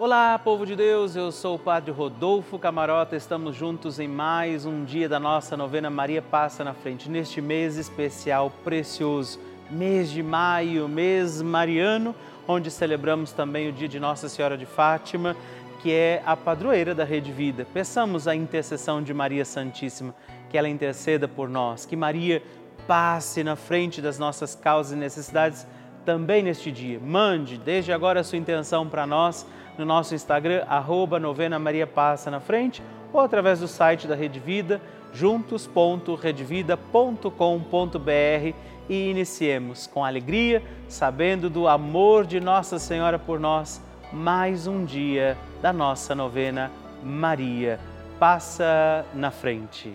Olá, povo de Deus, eu sou o Padre Rodolfo Camarota, estamos juntos em mais um dia da nossa novena Maria Passa na Frente, neste mês especial precioso, mês de maio, mês mariano, onde celebramos também o dia de Nossa Senhora de Fátima, que é a padroeira da Rede Vida. Peçamos a intercessão de Maria Santíssima, que ela interceda por nós, que Maria passe na frente das nossas causas e necessidades também neste dia. Mande desde agora a sua intenção para nós no nosso Instagram, arroba novena Maria Passa na Frente, ou através do site da Rede Vida, juntos.redvida.com.br e iniciemos com alegria, sabendo do amor de Nossa Senhora por nós, mais um dia da nossa novena Maria Passa na Frente.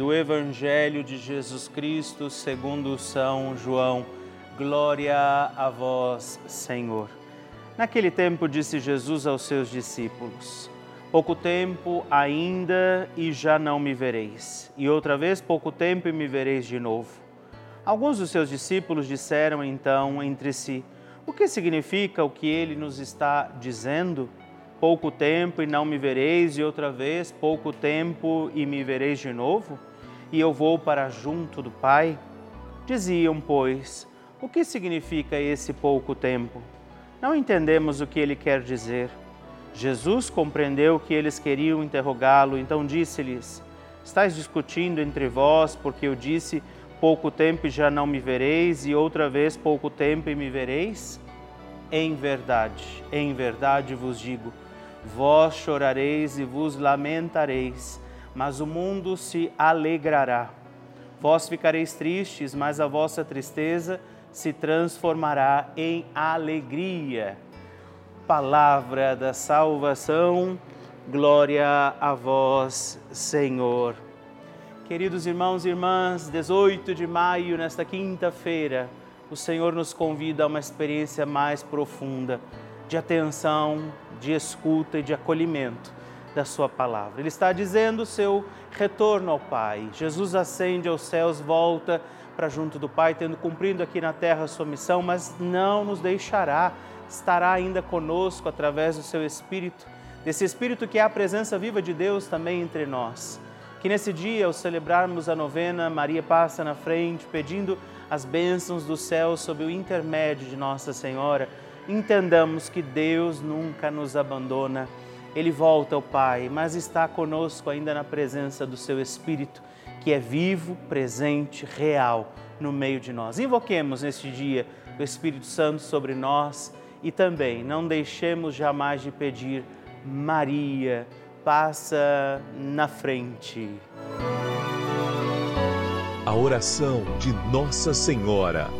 do Evangelho de Jesus Cristo segundo São João. Glória a vós, Senhor. Naquele tempo disse Jesus aos seus discípulos: Pouco tempo ainda e já não me vereis, e outra vez pouco tempo e me vereis de novo. Alguns dos seus discípulos disseram então entre si: O que significa o que ele nos está dizendo? pouco tempo e não me vereis, e outra vez pouco tempo e me vereis de novo? E eu vou para junto do Pai? Diziam, pois, o que significa esse pouco tempo? Não entendemos o que ele quer dizer. Jesus compreendeu que eles queriam interrogá-lo, então disse-lhes: Estais discutindo entre vós, porque eu disse: Pouco tempo e já não me vereis, e outra vez pouco tempo e me vereis? Em verdade, em verdade vos digo, Vós chorareis e vos lamentareis, mas o mundo se alegrará. Vós ficareis tristes, mas a vossa tristeza se transformará em alegria. palavra da salvação. Glória a vós, Senhor. Queridos irmãos e irmãs, 18 de maio, nesta quinta-feira, o Senhor nos convida a uma experiência mais profunda de atenção, de escuta e de acolhimento da Sua palavra. Ele está dizendo o seu retorno ao Pai. Jesus ascende aos céus, volta para junto do Pai, tendo cumprido aqui na terra a sua missão, mas não nos deixará, estará ainda conosco através do seu Espírito, desse Espírito que é a presença viva de Deus também entre nós. Que nesse dia, ao celebrarmos a novena, Maria passa na frente, pedindo as bênçãos do céu sob o intermédio de Nossa Senhora, entendamos que Deus nunca nos abandona. Ele volta ao Pai, mas está conosco ainda na presença do seu Espírito, que é vivo, presente, real no meio de nós. Invoquemos neste dia o Espírito Santo sobre nós e também não deixemos jamais de pedir Maria passa na frente. A oração de Nossa Senhora.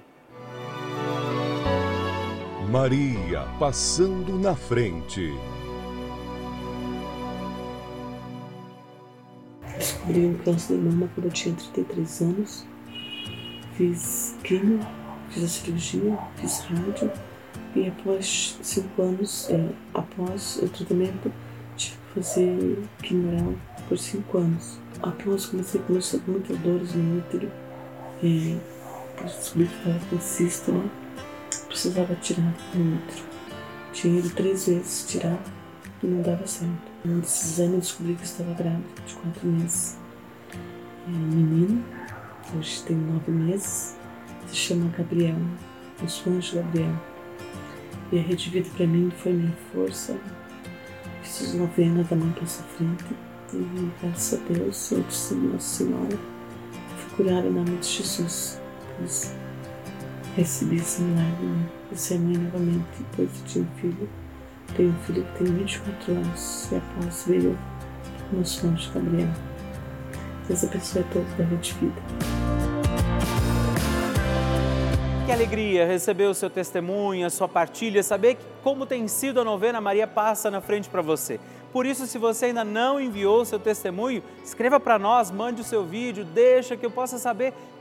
Maria passando na frente. Descobri um câncer de mama quando eu tinha 33 anos. Fiz quimio fiz a cirurgia, fiz rádio e após cinco anos, é, após o tratamento, tive que fazer quimioral por cinco anos. Após comecei a começar com muitas dores no útero, é, descobri que estava com né? Precisava tirar. Tinha ido três vezes tirar e não dava certo. Um desses exames eu descobri que estava grávida de quatro meses. É, menino, hoje tem nove meses se chama Gabriel, o seu anjo Gabriel. E a Rede Vida para mim foi minha força, fiz novena da Mãe Passa Frente e graças a Deus, eu disse Nossa Senhora, fui curada em nome de Jesus. Recebi esse milagre, né? de ser mãe novamente, depois de ter um filho. Tenho um filho que tem 24 anos e após veio o nosso anjo Gabriel. Deus abençoe a todos da Rede Vida. Que alegria receber o seu testemunho, a sua partilha, saber como tem sido a novena Maria passa na frente para você. Por isso, se você ainda não enviou o seu testemunho, escreva para nós, mande o seu vídeo, deixa que eu possa saber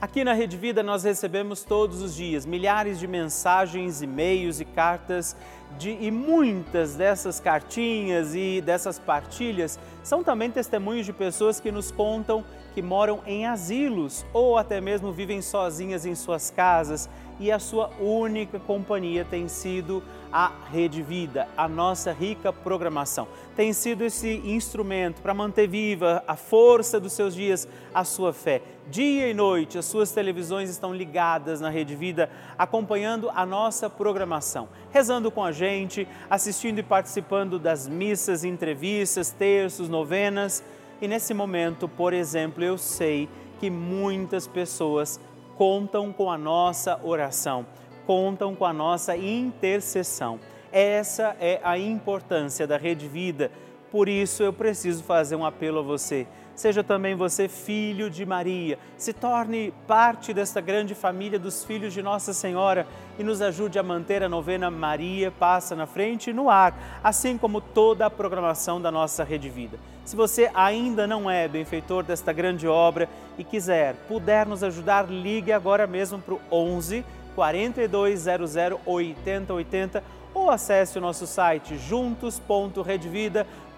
Aqui na Rede Vida nós recebemos todos os dias milhares de mensagens, e-mails e cartas de, e muitas dessas cartinhas e dessas partilhas são também testemunhos de pessoas que nos contam que moram em asilos ou até mesmo vivem sozinhas em suas casas e a sua única companhia tem sido a Rede Vida, a nossa rica programação. Tem sido esse instrumento para manter viva a força dos seus dias, a sua fé. Dia e noite, as suas televisões estão ligadas na Rede Vida, acompanhando a nossa programação, rezando com a gente, assistindo e participando das missas, entrevistas, terços, novenas. E nesse momento, por exemplo, eu sei que muitas pessoas contam com a nossa oração contam com a nossa intercessão. Essa é a importância da Rede Vida. Por isso eu preciso fazer um apelo a você. Seja também você filho de Maria, se torne parte desta grande família dos filhos de Nossa Senhora e nos ajude a manter a novena Maria Passa na Frente no ar, assim como toda a programação da nossa Rede Vida. Se você ainda não é benfeitor desta grande obra e quiser, puder nos ajudar, ligue agora mesmo para o 11 4200 8080 ou acesse o nosso site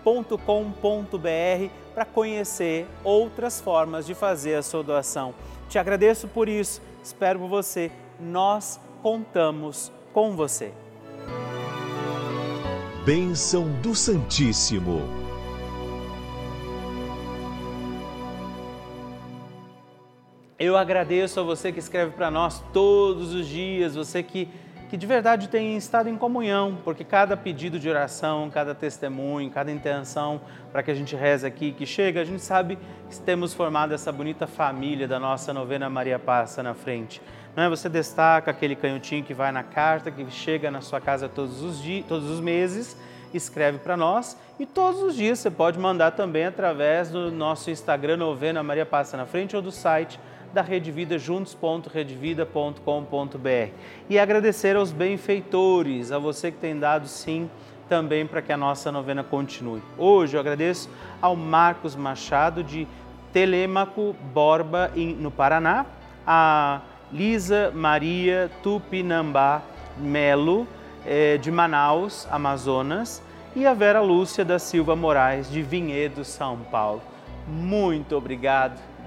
juntos.redvida.com.br para conhecer outras formas de fazer a sua doação. Te agradeço por isso, espero por você. Nós contamos com você. Bênção do Santíssimo. Eu agradeço a você que escreve para nós todos os dias, você que, que de verdade tem estado em comunhão, porque cada pedido de oração, cada testemunho, cada intenção para que a gente reze aqui, que chega, a gente sabe que temos formado essa bonita família da nossa novena Maria Passa na frente. Não é? Você destaca aquele canhotinho que vai na carta, que chega na sua casa todos os, dias, todos os meses, escreve para nós e todos os dias você pode mandar também através do nosso Instagram Novena Maria Passa na Frente ou do site da Rede Vida juntos.redevida.com.br. E agradecer aos benfeitores, a você que tem dado sim também para que a nossa novena continue. Hoje eu agradeço ao Marcos Machado de Telêmaco Borba no Paraná, a Lisa Maria Tupinambá Melo eh, de Manaus, Amazonas, e a Vera Lúcia da Silva Moraes de Vinhedo, São Paulo. Muito obrigado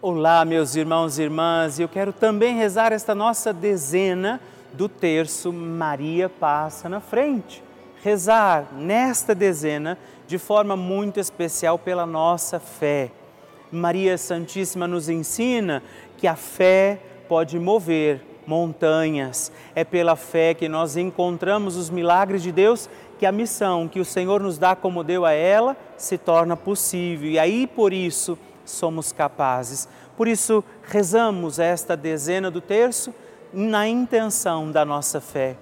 Olá, meus irmãos e irmãs, eu quero também rezar esta nossa dezena do terço Maria passa na frente. Rezar nesta dezena de forma muito especial pela nossa fé. Maria Santíssima nos ensina que a fé pode mover montanhas. É pela fé que nós encontramos os milagres de Deus que a missão que o Senhor nos dá como deu a ela se torna possível. E aí por isso somos capazes. Por isso rezamos esta dezena do terço na intenção da nossa fé.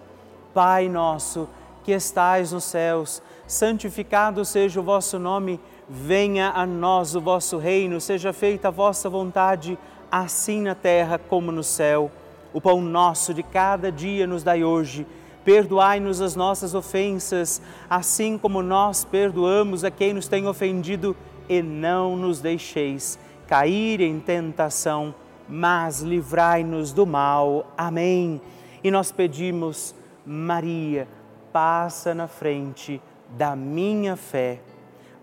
Pai nosso, que estais nos céus, santificado seja o vosso nome, venha a nós o vosso reino, seja feita a vossa vontade assim na terra como no céu. O pão nosso de cada dia nos dai hoje. Perdoai-nos as nossas ofensas, assim como nós perdoamos a quem nos tem ofendido, e não nos deixeis cair em tentação, mas livrai-nos do mal. Amém. E nós pedimos, Maria, passa na frente da minha fé.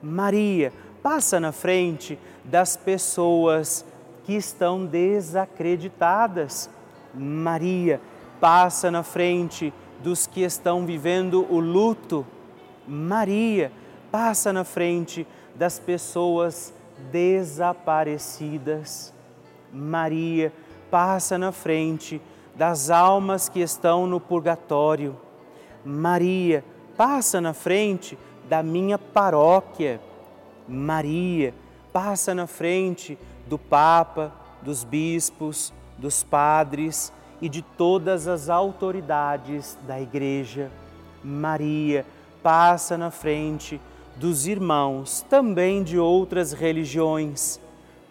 Maria, passa na frente das pessoas que estão desacreditadas. Maria passa na frente dos que estão vivendo o luto. Maria passa na frente das pessoas desaparecidas. Maria passa na frente das almas que estão no purgatório. Maria passa na frente da minha paróquia. Maria passa na frente do Papa, dos bispos, dos padres e de todas as autoridades da Igreja. Maria passa na frente dos irmãos, também de outras religiões.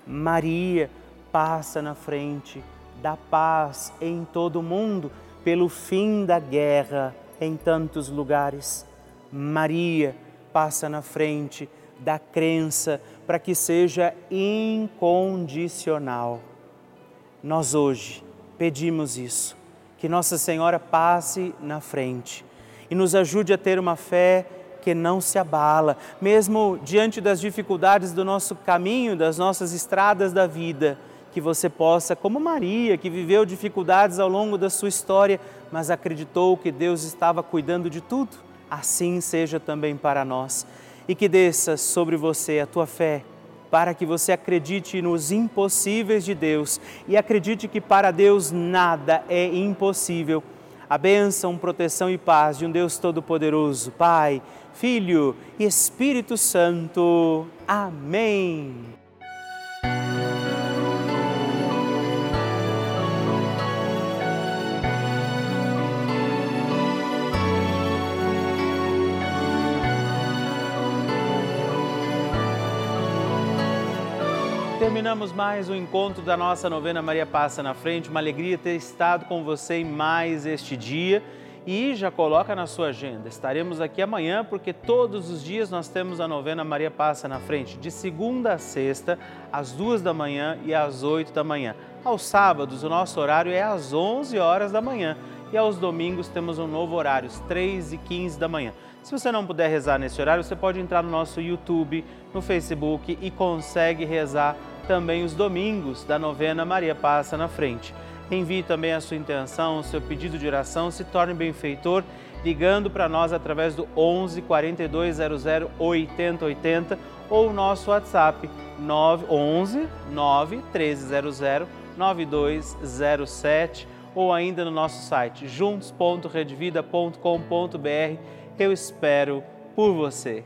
Maria passa na frente da paz em todo o mundo, pelo fim da guerra em tantos lugares. Maria passa na frente da crença para que seja incondicional. Nós hoje pedimos isso, que Nossa Senhora passe na frente e nos ajude a ter uma fé que não se abala, mesmo diante das dificuldades do nosso caminho, das nossas estradas da vida, que você possa, como Maria, que viveu dificuldades ao longo da sua história, mas acreditou que Deus estava cuidando de tudo, assim seja também para nós e que desça sobre você a tua fé, para que você acredite nos impossíveis de Deus e acredite que para Deus nada é impossível. A bênção, proteção e paz de um Deus Todo-Poderoso, Pai, Filho e Espírito Santo. Amém. Terminamos mais um encontro da nossa novena Maria Passa na Frente. Uma alegria ter estado com você em mais este dia. E já coloca na sua agenda. Estaremos aqui amanhã porque todos os dias nós temos a novena Maria Passa na Frente, de segunda a sexta, às duas da manhã e às oito da manhã. Aos sábados, o nosso horário é às onze horas da manhã. E aos domingos temos um novo horário, às três e quinze da manhã. Se você não puder rezar nesse horário, você pode entrar no nosso YouTube, no Facebook e consegue rezar também os domingos da novena Maria Passa na Frente. Envie também a sua intenção, o seu pedido de oração, se torne benfeitor ligando para nós através do 11 4200 8080 ou o nosso WhatsApp 11 9 1300 9207 ou ainda no nosso site juntos.redvida.com.br. Eu espero por você.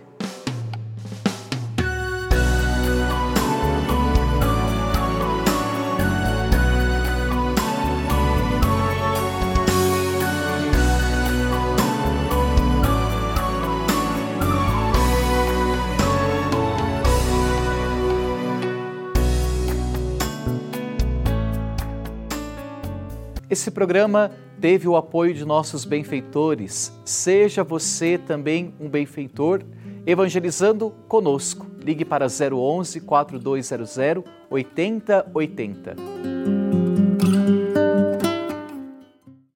Esse programa teve o apoio de nossos benfeitores. Seja você também um benfeitor, evangelizando conosco. Ligue para 011 4200 8080.